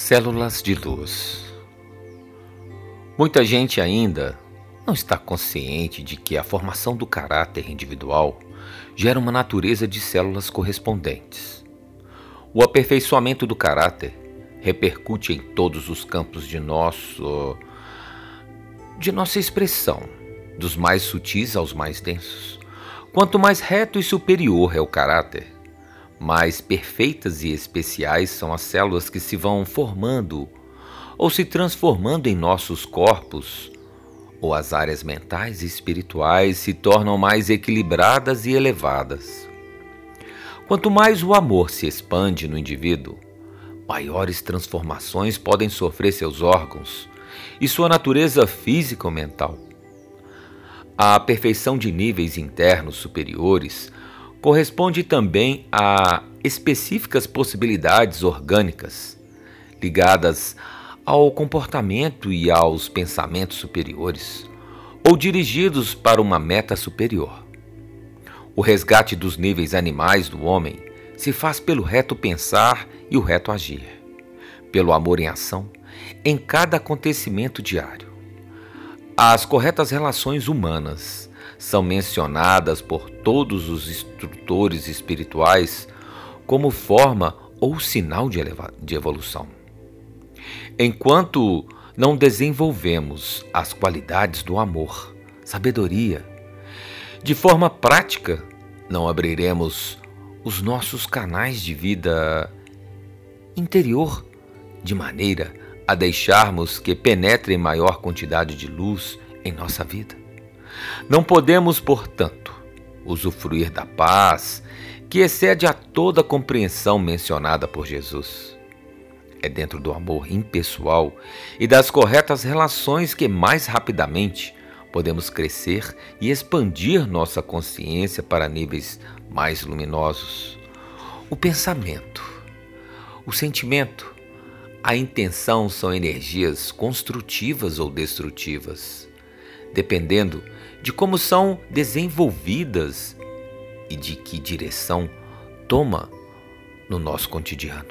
Células de luz. Muita gente ainda não está consciente de que a formação do caráter individual gera uma natureza de células correspondentes. O aperfeiçoamento do caráter repercute em todos os campos de nosso de nossa expressão, dos mais sutis aos mais densos. Quanto mais reto e superior é o caráter, mais perfeitas e especiais são as células que se vão formando ou se transformando em nossos corpos, ou as áreas mentais e espirituais se tornam mais equilibradas e elevadas. Quanto mais o amor se expande no indivíduo, maiores transformações podem sofrer seus órgãos e sua natureza física ou mental. A perfeição de níveis internos superiores corresponde também a específicas possibilidades orgânicas ligadas ao comportamento e aos pensamentos superiores, ou dirigidos para uma meta superior. O resgate dos níveis animais do homem se faz pelo reto pensar e o reto agir, pelo amor em ação, em cada acontecimento diário. As corretas relações humanas são mencionadas por todos os instrutores espirituais como forma ou sinal de, de evolução. Enquanto não desenvolvemos as qualidades do amor, sabedoria, de forma prática, não abriremos os nossos canais de vida interior de maneira a deixarmos que penetre maior quantidade de luz em nossa vida. Não podemos, portanto, usufruir da paz que excede a toda compreensão mencionada por Jesus. É dentro do amor impessoal e das corretas relações que mais rapidamente podemos crescer e expandir nossa consciência para níveis mais luminosos. O pensamento, o sentimento, a intenção são energias construtivas ou destrutivas dependendo de como são desenvolvidas e de que direção toma no nosso cotidiano.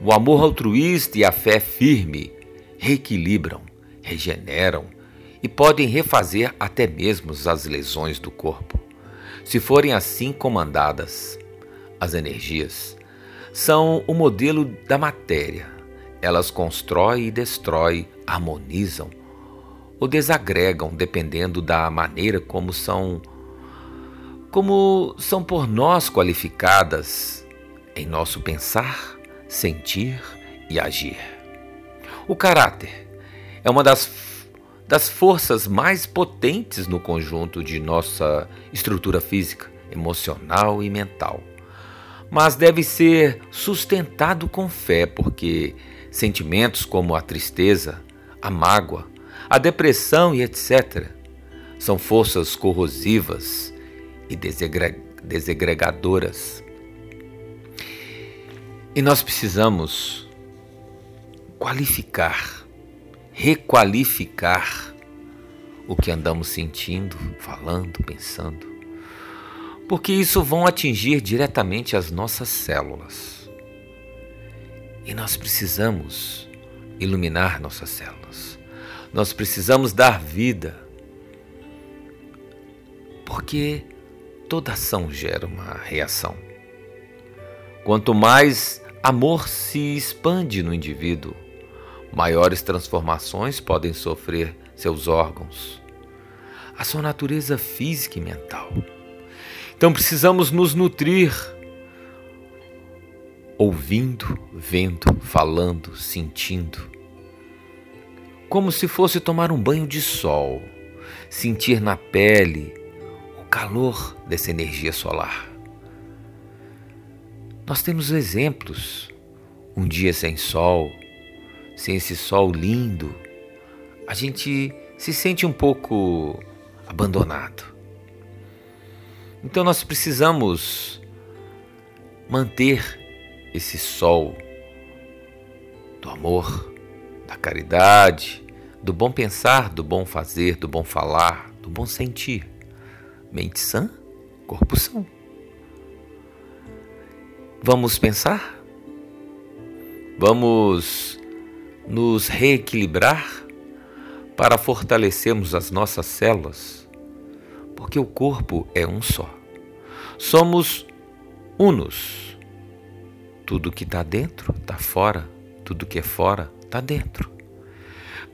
O amor altruísta e a fé firme reequilibram, regeneram e podem refazer até mesmo as lesões do corpo, se forem assim comandadas. As energias são o modelo da matéria. Elas constroem e destroem, harmonizam, ou desagregam dependendo da maneira como são como são por nós qualificadas em nosso pensar, sentir e agir. O caráter é uma das, das forças mais potentes no conjunto de nossa estrutura física, emocional e mental. Mas deve ser sustentado com fé, porque sentimentos como a tristeza, a mágoa, a depressão e etc. São forças corrosivas e desegregadoras. E nós precisamos qualificar, requalificar o que andamos sentindo, falando, pensando, porque isso vão atingir diretamente as nossas células. E nós precisamos iluminar nossas células. Nós precisamos dar vida, porque toda ação gera uma reação. Quanto mais amor se expande no indivíduo, maiores transformações podem sofrer seus órgãos, a sua natureza física e mental. Então precisamos nos nutrir, ouvindo, vendo, falando, sentindo como se fosse tomar um banho de sol, sentir na pele o calor dessa energia solar. Nós temos exemplos. Um dia sem sol, sem esse sol lindo, a gente se sente um pouco abandonado. Então nós precisamos manter esse sol do amor, da caridade, do bom pensar, do bom fazer, do bom falar, do bom sentir. Mente sã, corpo são. Vamos pensar? Vamos nos reequilibrar para fortalecermos as nossas células, porque o corpo é um só. Somos unos. Tudo que está dentro está fora, tudo que é fora está dentro.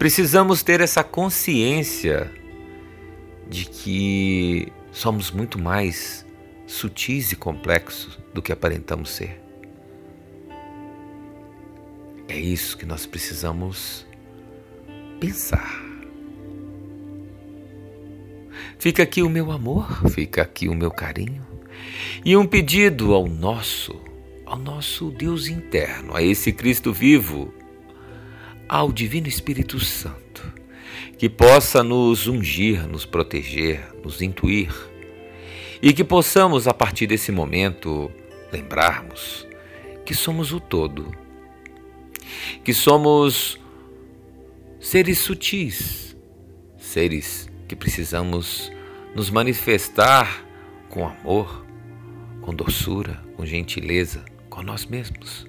Precisamos ter essa consciência de que somos muito mais sutis e complexos do que aparentamos ser. É isso que nós precisamos pensar. Fica aqui o meu amor, fica aqui o meu carinho e um pedido ao nosso, ao nosso Deus interno, a esse Cristo vivo, ao Divino Espírito Santo, que possa nos ungir, nos proteger, nos intuir e que possamos, a partir desse momento, lembrarmos que somos o todo que somos seres sutis, seres que precisamos nos manifestar com amor, com doçura, com gentileza, com nós mesmos.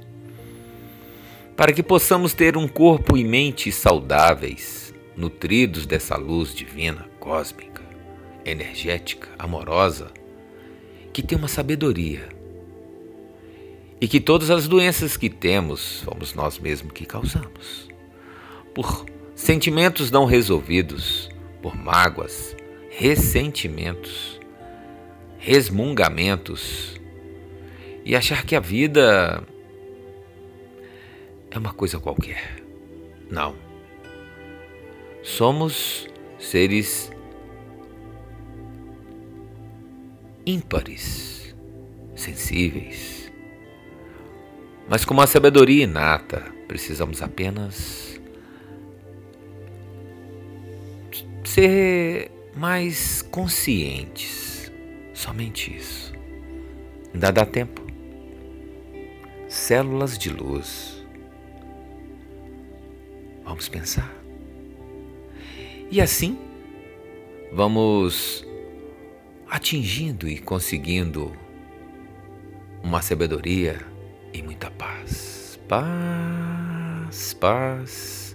Para que possamos ter um corpo e mente saudáveis, nutridos dessa luz divina, cósmica, energética, amorosa, que tem uma sabedoria e que todas as doenças que temos fomos nós mesmos que causamos. Por sentimentos não resolvidos, por mágoas, ressentimentos, resmungamentos e achar que a vida é uma coisa qualquer. Não. Somos seres ímpares, sensíveis mas com uma sabedoria inata, precisamos apenas ser mais conscientes. Somente isso. Ainda dá tempo. Células de luz. Vamos pensar. E assim, vamos atingindo e conseguindo uma sabedoria e muita paz. Paz, paz.